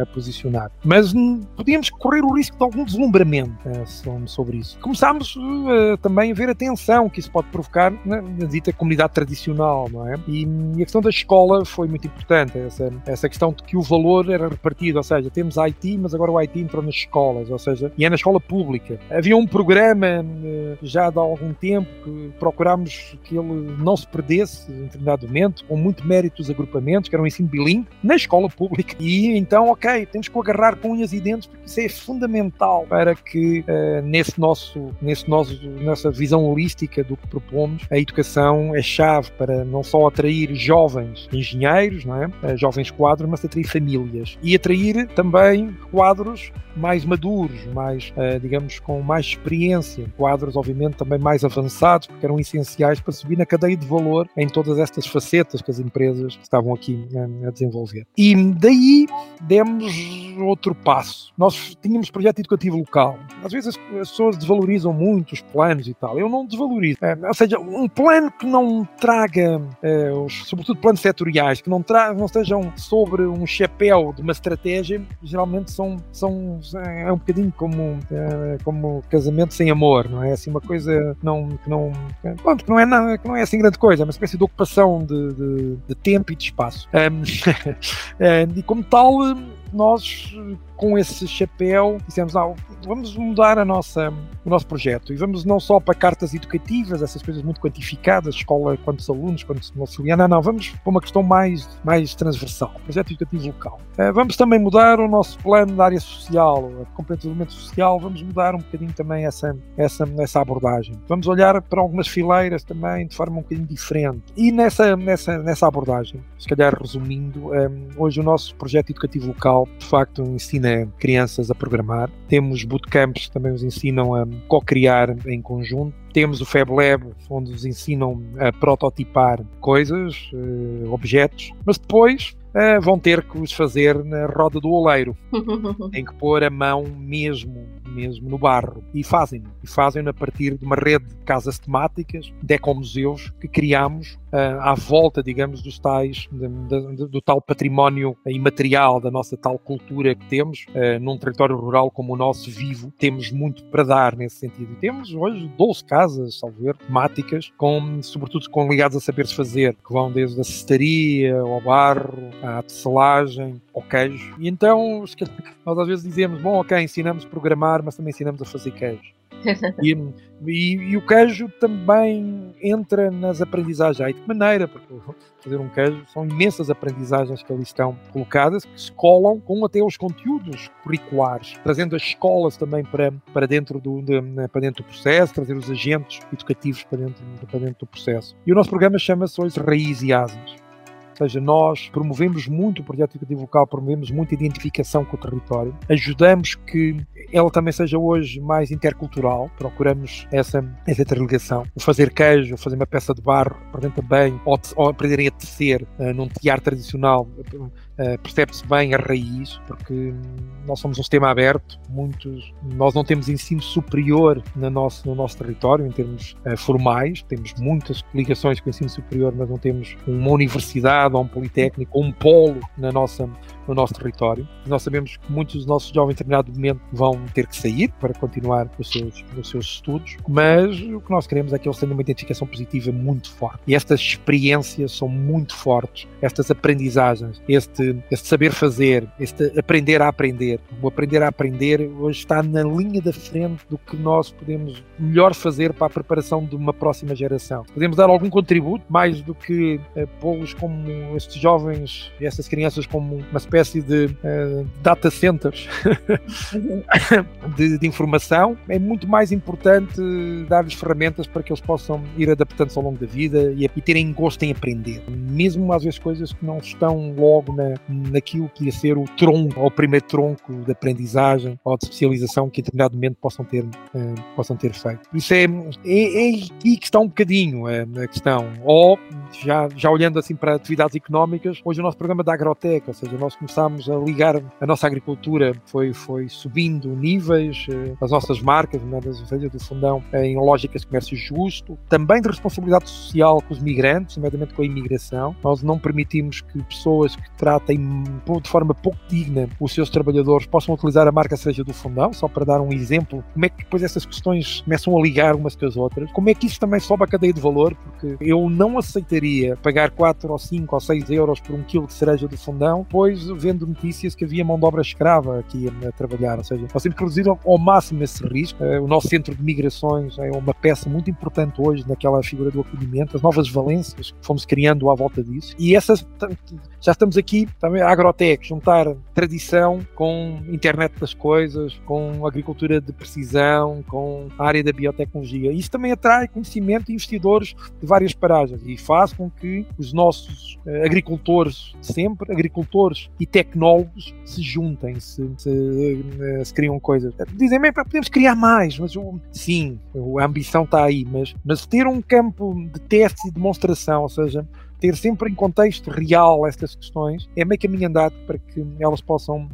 a, posicionar. Mas podíamos correr o risco de algum deslumbramento eh, sobre isso. Começámos uh, também ver a tensão que isso pode provocar na, na dita comunidade tradicional, não é? E, e, a questão da escola foi muito importante, essa, essa questão de que o valor era repartido, ou seja, temos IT, mas agora o IT entrou nas escolas, ou seja, e é na escola pública. Havia um programa eh, já de algum tempo que procurámos que ele não se perdesse em determinado momento, com muito mérito dos agrupamentos, que era um ensino bilingue, na escola pública. E então, ok, temos que agarrar com unhas e dentes, porque isso é fundamental para que uh, nesse nosso, nesse nosso, nessa visão holística do que propomos, a educação é chave para não só atrair jovens engenheiros, não é? Eh, jovens quadros, mas atrair famílias e atrair também quadros mais maduros, mais, digamos, com mais experiência, quadros, obviamente, também mais avançados, porque eram essenciais para subir na cadeia de valor em todas estas facetas que as empresas estavam aqui uh, a desenvolver. E daí demos outro passo. Nós tínhamos projeto educativo local. Às vezes as, as pessoas desvalorizam muito os planos e tal. Eu não desvalorizo. É, ou seja, um plano que não traga, é, os, sobretudo planos setoriais, que não, tra não estejam sobre um chapéu de uma estratégia, geralmente são, são é um bocadinho como, é, como casamento sem amor, não é? Assim, uma coisa não, que não, bom, que não, é, não, que não é assim grande coisa, é uma espécie de ocupação de, de, de tempo e de espaço. Um, (laughs) e como tal, nós com esse chapéu, dissemos, não, vamos mudar a nossa, o nosso projeto e vamos não só para cartas educativas, essas coisas muito quantificadas, escola, quantos alunos, quantos auxiliar, não, não, vamos para uma questão mais, mais transversal, projeto educativo local. Uh, vamos também mudar o nosso plano da área social, a desenvolvimento social, vamos mudar um bocadinho também essa, essa, essa abordagem. Vamos olhar para algumas fileiras também de forma um bocadinho diferente. E nessa, nessa, nessa abordagem, se calhar resumindo, um, eh, hoje o nosso projeto educativo local, de facto, ensina ensina crianças a programar. Temos bootcamps que também os ensinam a co-criar em conjunto. Temos o Fab Lab, onde os ensinam a prototipar coisas, uh, objetos. Mas depois uh, vão ter que os fazer na roda do oleiro. (laughs) Tem que pôr a mão mesmo, mesmo no barro. E fazem E fazem a partir de uma rede de casas temáticas, de ecomuseus, que criamos uh, à volta, digamos, dos tais, de, de, do tal património imaterial, da nossa tal cultura que temos, uh, num território rural como o nosso vivo, temos muito para dar nesse sentido. Temos hoje 12 casas, salvo ver, temáticas, com, sobretudo com ligados a saberes fazer, que vão desde a cestaria, ao barro, à tecelagem, ao queijo. E então, nós às vezes dizemos, bom, ok, ensinamos a programar, mas também ensinamos a fazer queijo. (laughs) e, e, e, o queijo também entra nas aprendizagens. Aí de que maneira? Porque fazer um queijo são imensas aprendizagens que ali estão colocadas, que se colam com até os conteúdos curriculares, trazendo as escolas também para, para, dentro, do, de, para dentro do processo, trazer os agentes educativos para dentro, para dentro do processo. E o nosso programa chama-se hoje Raiz e Asas. Ou seja, nós promovemos muito o projeto educativo local, promovemos muito a identificação com o território, ajudamos que ela também seja hoje mais intercultural, procuramos essa, essa interligação. O fazer queijo, fazer uma peça de barro, representa bem, ou, ou aprenderem a tecer uh, num tear tradicional, uh, percebe-se bem a raiz, porque nós somos um sistema aberto, muitos, nós não temos ensino superior no nosso, no nosso território, em termos uh, formais, temos muitas ligações com o ensino superior, mas não temos uma universidade ou um politécnico ou um polo na nossa, no nosso território. Nós sabemos que muitos dos nossos jovens, em determinado momento, vão ter que sair para continuar os seus, os seus estudos, mas o que nós queremos é que eles tenham uma identificação positiva muito forte. E estas experiências são muito fortes, estas aprendizagens, este, este saber fazer, este aprender a aprender. O aprender a aprender hoje está na linha da frente do que nós podemos melhor fazer para a preparação de uma próxima geração. Podemos dar algum contributo, mais do que uh, pô-los como estes jovens estas crianças como uma espécie de uh, data centers (laughs) de, de, informação. É muito mais importante dar-lhes ferramentas para que eles possam ir adaptando-se ao longo da vida e, e, terem gosto em aprender. Mesmo às vezes coisas que não estão logo na, naquilo que ia ser o tronco, ou o primeiro tronco de aprendizagem ou de especialização que em determinado momento possam ter, uh, possam ter feito. Isso é, é, é aqui que está um bocadinho a, a questão. Ou, já, já olhando assim para atividades económicas, hoje o nosso programa da Agroteca, ou seja, nós começámos a ligar a nossa agricultura, foi, foi subindo níveis, eh, as nossas marcas, nomeadamente ou seja, do fundão, em lógicas de comércio justo, também de responsabilidade social com os migrantes, nomeadamente com a imigração. Nós não permitimos que pessoas que tratem de forma pouco digna os seus trabalhadores possam utilizar a marca seja do fundão, só para dar um exemplo, como é que depois essas questões começam a ligar umas com as outras, como é que isso também sobe a cadeia de valor, porque eu não aceitaria pagar 4 ou 5 ou 6 euros por um quilo de cereja do fundão, pois vendo notícias que havia mão de obra escrava aqui a trabalhar, ou seja, nós temos que reduzir ao máximo esse risco. Eh, o nosso centro de migrações é uma peça muito importante hoje naquela figura do acolhimento, as novas valências que fomos criando à volta disso. E essas, já estamos aqui, também a Agrotec, juntar tradição com internet das coisas, com agricultura de precisão, com a área da biotecnologia. Isso também atrai conhecimento e investidores de várias paragens e faz com que os nossos eh, agricultores, sempre agricultores e tecnólogos, se juntem, se, se, eh, se criam coisas. Dizem, bem, podemos criar mais, mas sim, a ambição está aí, mas, mas ter um campo de teste e demonstração, ou seja, ter sempre em contexto real estas questões, é meio caminho andado para que elas possam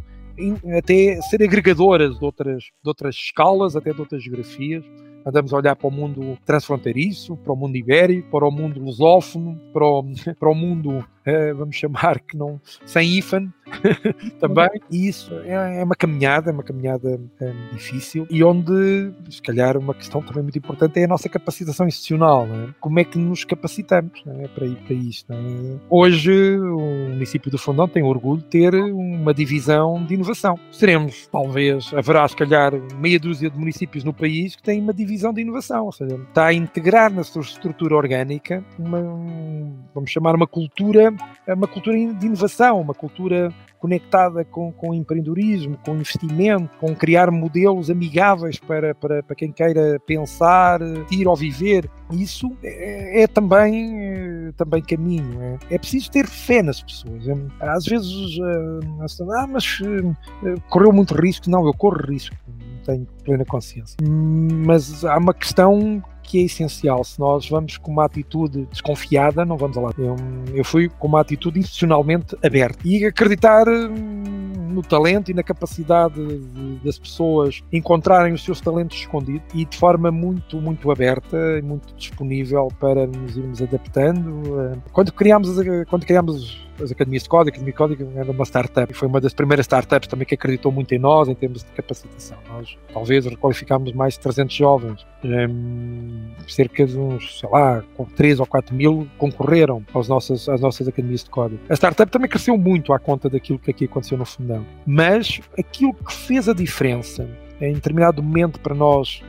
até ser agregadoras de outras, de outras escalas, até de outras geografias. Andamos a olhar para o mundo transfronteiriço, para o mundo ibérico, para o mundo lusófono, para o, (laughs) para o mundo vamos chamar que não, sem IFAN (laughs) também, e isso é, é, uma caminhada, é uma caminhada é, difícil e onde, se calhar, uma questão também muito importante é a nossa capacitação institucional, é? como é que nos capacitamos é? para ir para isto. É? Hoje, o município do Fundão tem orgulho de ter uma divisão de inovação. Seremos, talvez, haverá, se calhar, meia dúzia de municípios no país que têm uma divisão de inovação, ou seja, está a integrar na sua estrutura orgânica uma, vamos chamar, uma cultura uma cultura de inovação, uma cultura conectada com, com empreendedorismo, com investimento, com criar modelos amigáveis para, para, para quem queira pensar, ir ou viver. Isso é, é também, é, também caminho. É, é, preciso ter fé nas pessoas. É, às vezes, uh, ah, mas uh, correu muito risco. Não, eu corro risco, tenho plena consciência. Mas há uma questão que é essencial. Se nós vamos com uma atitude desconfiada, não vamos lá. Eu, eu fui com uma atitude institucionalmente aberta e acreditar hum, no talento e na capacidade de, das pessoas encontrarem os seus talentos escondidos e de forma muito, muito aberta e muito disponível para nos irmos adaptando. Eh, quando criámos, quando criámos as academias de código, a Academia de Código era uma startup e foi uma das primeiras startups também que acreditou muito em nós em termos de capacitação. Nós talvez requalificámos mais de 300 jovens, um, cerca de uns, sei lá, 3 ou 4 mil concorreram às nossas, às nossas academias de código. A startup também cresceu muito à conta daquilo que aqui aconteceu no fundão, mas aquilo que fez a diferença em determinado momento para nós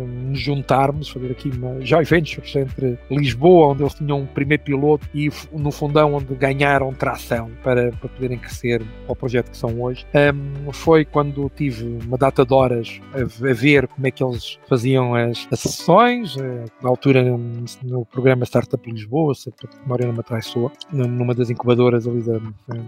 nos juntarmos, fazer aqui uma joint ventures entre Lisboa, onde eles tinham um primeiro piloto, e no fundão onde ganharam tração para, para poderem crescer ao projeto que são hoje. Um, foi quando tive uma data de horas a, a, ver como é que eles faziam as, as sessões, uh, na altura no, programa Startup Lisboa, se a memória não me atraiçoa, numa das incubadoras ali da,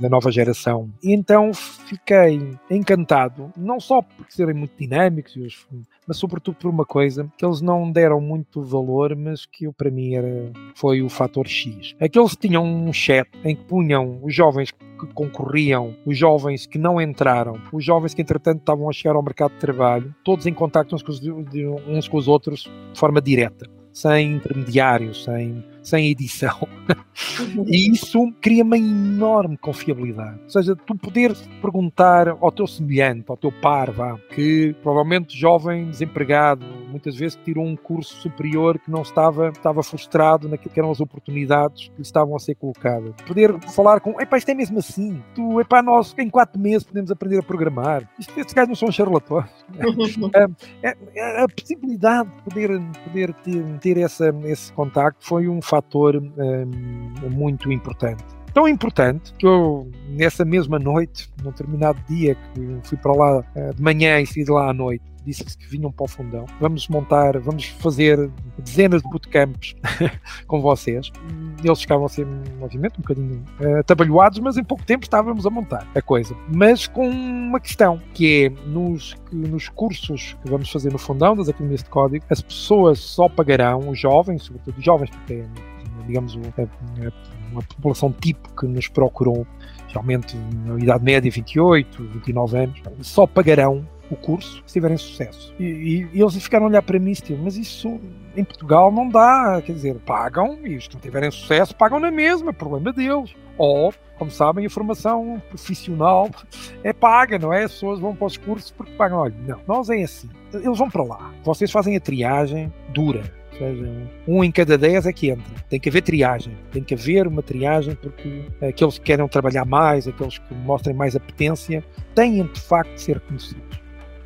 da nova geração. E então fiquei encantado, não só por serem muito dinâmicos, mas sobretudo por uma coisa que eles não deram muito valor, mas que para mim era, foi o fator X. É que eles tinham um chat em que punham os jovens que concorriam, os jovens que não entraram, os jovens que entretanto estavam a chegar ao mercado de trabalho, todos em contacto uns com os, uns com os outros de forma direta, sem intermediários, sem sem edição. e isso cria uma enorme confiabilidade. Ou seja, tu poderes perguntar ao teu semelhante, ao teu par, vá, que provavelmente jovem, desempregado, muitas vezes tirou um curso superior que não estava, estava frustrado naquilo que eram as oportunidades que lhe estavam a ser colocadas. Poder falar com, epá, isto é mesmo assim. Tu, epá, nós em quatro meses podemos aprender a programar. Isto, estes gajos não são charlatões. é, (laughs) é, é, a possibilidade de poder, poder ter, ter essa, esse contacto foi um fator um, muito importante. Tão importante que eu, nessa mesma noite, num determinado dia que fui para lá uh, de manhã e saí de lá à noite, disse-lhes que vinham para o fundão. Vamos montar, vamos fazer dezenas de bootcamps (laughs) com vocês. Eles ficavam a ser, obviamente, um bocadinho uh, atabalhoados, mas em pouco tempo estávamos a montar a coisa. Mas com uma questão, que é nos, que, nos cursos que vamos fazer no fundão das academias de código, as pessoas só pagarão, os jovens, sobretudo os jovens, porque é digamos, uma população tipo que nos procurou, geralmente na idade média, 28, 29 anos, só pagarão o curso se tiverem sucesso. E, e, e eles ficaram a olhar para mim e mas isso em Portugal não dá, quer dizer, pagam e se não tiverem sucesso, pagam na mesma, problema deles. Ou, como sabem, a formação profissional é paga, não é? As pessoas vão para os cursos porque pagam. Olha, não, nós é assim. Eles vão para lá. Vocês fazem a triagem dura seja, um em cada dez é que entra. Tem que haver triagem, tem que haver uma triagem porque aqueles que querem trabalhar mais, aqueles que mostrem mais apetência, têm de facto de ser conhecidos.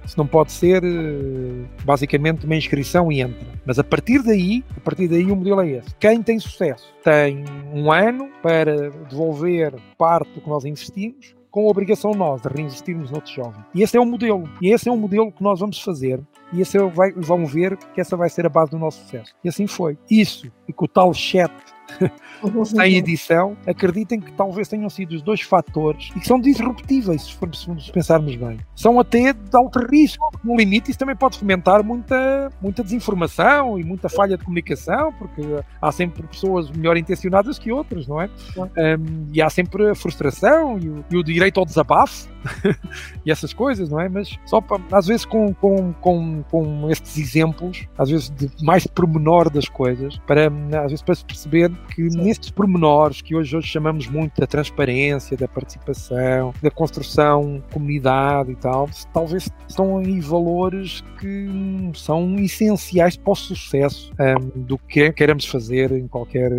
Isso não pode ser eh, basicamente uma inscrição e entra. Mas a partir daí, a partir daí o modelo é esse. Quem tem sucesso tem um ano para devolver parte do que nós investimos com a obrigação nós de reinvestirmos noutros jovens. E esse é o modelo. E esse é o modelo que nós vamos fazer. E esse é, vai, vão ver que essa vai ser a base do nosso sucesso. E assim foi. Isso, e com o tal chat (laughs) sem edição, acreditem que talvez tenham sido os dois fatores e que são disruptíveis, se, for, se pensarmos bem. São até de alto risco, no limite isso também pode fomentar muita, muita desinformação e muita falha de comunicação, porque há sempre pessoas melhor intencionadas que outras, não é? Um, e há sempre a frustração e o, e o direito ao desabafo (laughs) e essas coisas, não é? Mas só para, às vezes com, com, com, com estes exemplos, às vezes de mais pormenor das coisas, para às vezes para se perceber que Sim. Nestes pormenores que hoje, hoje chamamos muito da transparência, da participação, da construção comunidade e tal, talvez estão aí valores que são essenciais para o sucesso um, do que queremos fazer em qualquer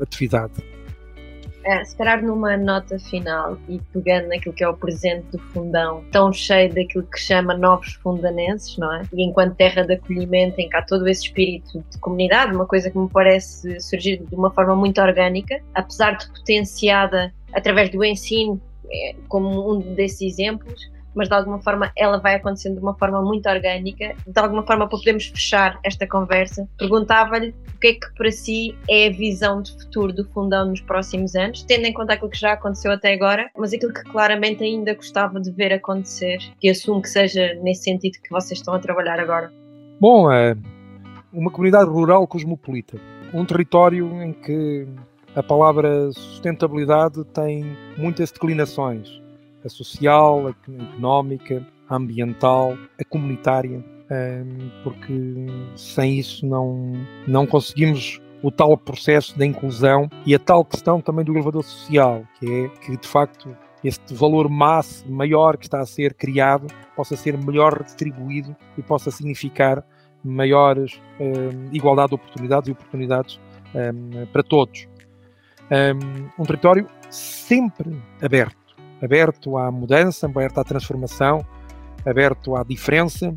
atividade. É, se numa nota final e pegando naquilo que é o presente do fundão, tão cheio daquilo que chama novos fundanenses, não é? E enquanto terra de acolhimento, em cá todo esse espírito de comunidade, uma coisa que me parece surgir de uma forma muito orgânica, apesar de potenciada através do ensino, é, como um desses exemplos, mas de alguma forma ela vai acontecendo de uma forma muito orgânica. De alguma forma, para podermos fechar esta conversa, perguntava-lhe o que é que para si é a visão de futuro do Fundão nos próximos anos, tendo em conta aquilo que já aconteceu até agora, mas aquilo que claramente ainda gostava de ver acontecer, e assumo que seja nesse sentido que vocês estão a trabalhar agora. Bom, é, uma comunidade rural cosmopolita, um território em que a palavra sustentabilidade tem muitas declinações: a social, a económica, a ambiental, a comunitária, porque sem isso não, não conseguimos o tal processo da inclusão e a tal questão também do elevador social, que é que de facto este valor massa maior que está a ser criado possa ser melhor redistribuído e possa significar maiores igualdade de oportunidades e oportunidades para todos. Um, um território sempre aberto, aberto à mudança, aberto à transformação, aberto à diferença,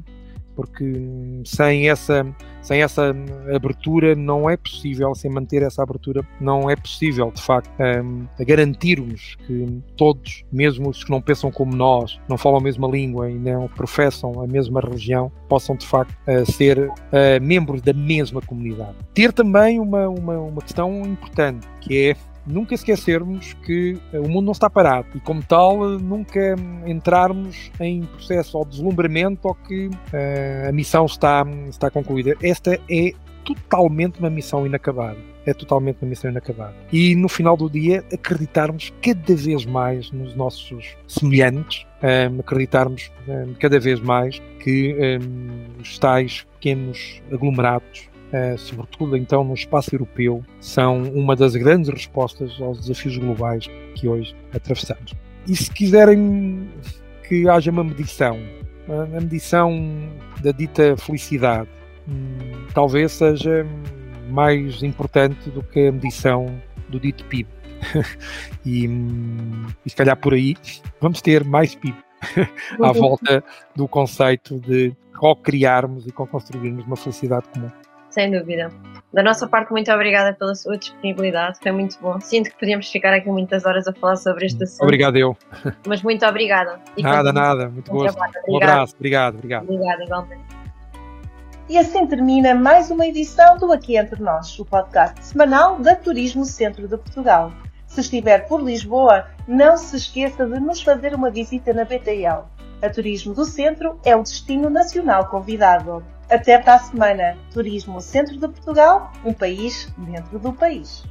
porque sem essa, sem essa abertura não é possível, sem manter essa abertura, não é possível, de facto, um, garantirmos que todos, mesmo os que não pensam como nós, não falam a mesma língua e não professam a mesma religião, possam, de facto, uh, ser uh, membros da mesma comunidade. Ter também uma, uma, uma questão importante, que é nunca esquecermos que eh, o mundo não está parado e, como tal, nunca entrarmos em processo ou deslumbramento ou que uh, a missão está, está concluída. Esta é totalmente uma missão inacabada. É totalmente uma missão inacabada. E no final do dia, acreditarmos cada vez mais nos nossos semelhantes, um, eh, acreditarmos um, cada vez mais que um, os tais pequenos aglomerados eh, sobretudo então no espaço europeu, são uma das grandes respostas aos desafios globais que hoje atravessamos. E se quiserem que haja uma medição, a medição da dita felicidade, hum, talvez seja mais importante do que a medição do dito PIB. (laughs) e, hum, e se calhar por aí vamos ter mais PIB (laughs) à volta do conceito de co-criarmos e co-construirmos uma felicidade comum. Sem dúvida. Da nossa parte, muito obrigada pela sua disponibilidade, foi muito bom. Sinto que podíamos ficar aqui muitas horas a falar sobre este assunto. Obrigado, eu. Mas muito obrigada. E nada, nada, muito bom. Um abraço, obrigado, obrigado. Obrigada, igualmente. E assim termina mais uma edição do Aqui Entre Nós, o podcast semanal da Turismo Centro de Portugal. Se estiver por Lisboa, não se esqueça de nos fazer uma visita na BTL. A Turismo do Centro é o destino nacional convidado. Até para a semana. Turismo Centro de Portugal, um país dentro do país.